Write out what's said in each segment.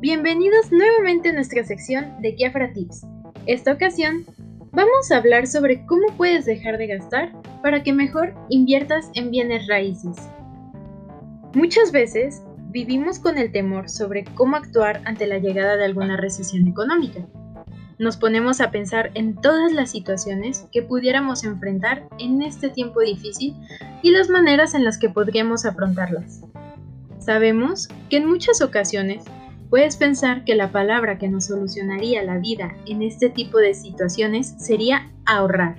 Bienvenidos nuevamente a nuestra sección de Kiafra Tips. Esta ocasión vamos a hablar sobre cómo puedes dejar de gastar para que mejor inviertas en bienes raíces. Muchas veces vivimos con el temor sobre cómo actuar ante la llegada de alguna recesión económica. Nos ponemos a pensar en todas las situaciones que pudiéramos enfrentar en este tiempo difícil y las maneras en las que podríamos afrontarlas. Sabemos que en muchas ocasiones Puedes pensar que la palabra que nos solucionaría la vida en este tipo de situaciones sería ahorrar,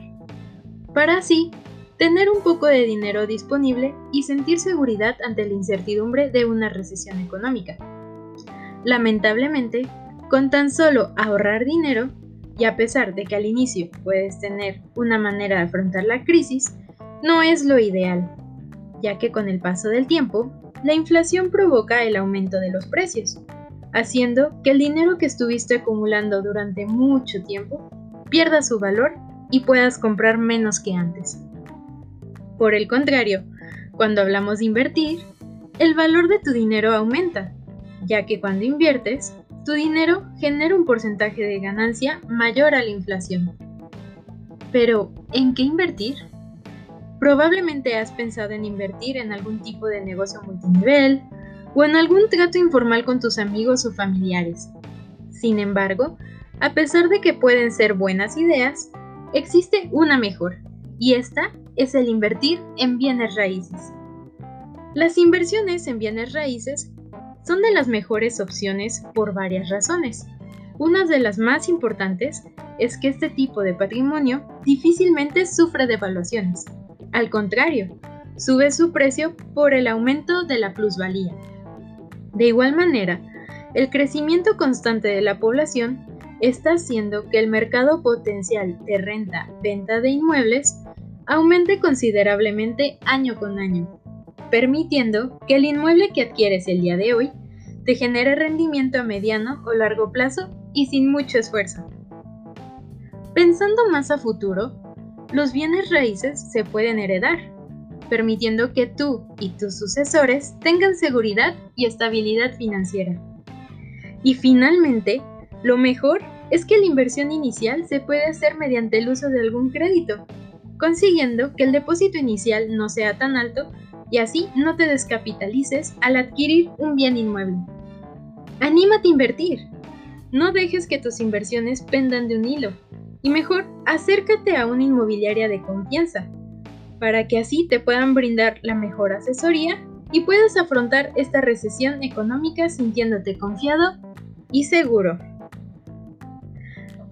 para así tener un poco de dinero disponible y sentir seguridad ante la incertidumbre de una recesión económica. Lamentablemente, con tan solo ahorrar dinero, y a pesar de que al inicio puedes tener una manera de afrontar la crisis, no es lo ideal, ya que con el paso del tiempo, la inflación provoca el aumento de los precios, haciendo que el dinero que estuviste acumulando durante mucho tiempo pierda su valor y puedas comprar menos que antes. Por el contrario, cuando hablamos de invertir, el valor de tu dinero aumenta, ya que cuando inviertes, tu dinero genera un porcentaje de ganancia mayor a la inflación. Pero, ¿en qué invertir? Probablemente has pensado en invertir en algún tipo de negocio multinivel, o en algún trato informal con tus amigos o familiares. Sin embargo, a pesar de que pueden ser buenas ideas, existe una mejor, y esta es el invertir en bienes raíces. Las inversiones en bienes raíces son de las mejores opciones por varias razones. Una de las más importantes es que este tipo de patrimonio difícilmente sufre devaluaciones. Al contrario, sube su precio por el aumento de la plusvalía. De igual manera, el crecimiento constante de la población está haciendo que el mercado potencial de renta-venta de inmuebles aumente considerablemente año con año, permitiendo que el inmueble que adquieres el día de hoy te genere rendimiento a mediano o largo plazo y sin mucho esfuerzo. Pensando más a futuro, los bienes raíces se pueden heredar, permitiendo que tú y tus sucesores tengan seguridad y estabilidad financiera. Y finalmente, lo mejor es que la inversión inicial se puede hacer mediante el uso de algún crédito, consiguiendo que el depósito inicial no sea tan alto y así no te descapitalices al adquirir un bien inmueble. Anímate a invertir. No dejes que tus inversiones pendan de un hilo y mejor acércate a una inmobiliaria de confianza para que así te puedan brindar la mejor asesoría y puedas afrontar esta recesión económica sintiéndote confiado y seguro.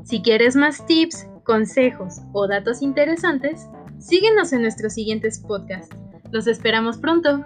Si quieres más tips, consejos o datos interesantes, síguenos en nuestros siguientes podcasts. Los esperamos pronto.